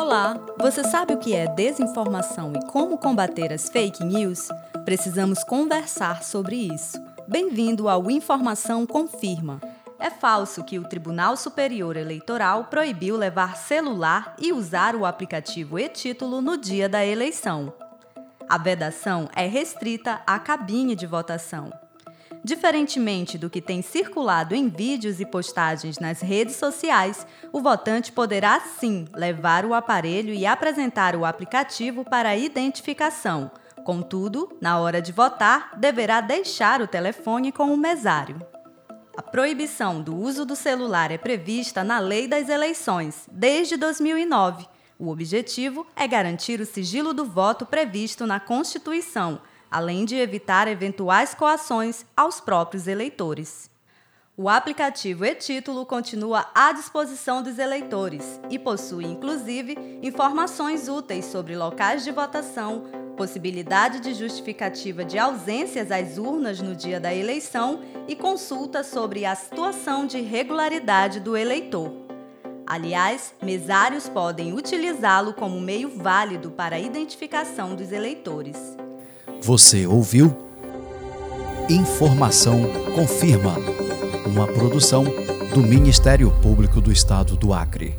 Olá! Você sabe o que é desinformação e como combater as fake news? Precisamos conversar sobre isso. Bem-vindo ao Informação Confirma. É falso que o Tribunal Superior Eleitoral proibiu levar celular e usar o aplicativo e-título no dia da eleição. A vedação é restrita à cabine de votação. Diferentemente do que tem circulado em vídeos e postagens nas redes sociais, o votante poderá sim levar o aparelho e apresentar o aplicativo para identificação. Contudo, na hora de votar, deverá deixar o telefone com o mesário. A proibição do uso do celular é prevista na Lei das Eleições, desde 2009. O objetivo é garantir o sigilo do voto previsto na Constituição, além de evitar eventuais coações aos próprios eleitores. O aplicativo e-Título continua à disposição dos eleitores e possui, inclusive, informações úteis sobre locais de votação, possibilidade de justificativa de ausências às urnas no dia da eleição e consulta sobre a situação de regularidade do eleitor. Aliás, mesários podem utilizá-lo como meio válido para a identificação dos eleitores. Você ouviu? Informação confirma. Uma produção do Ministério Público do Estado do Acre.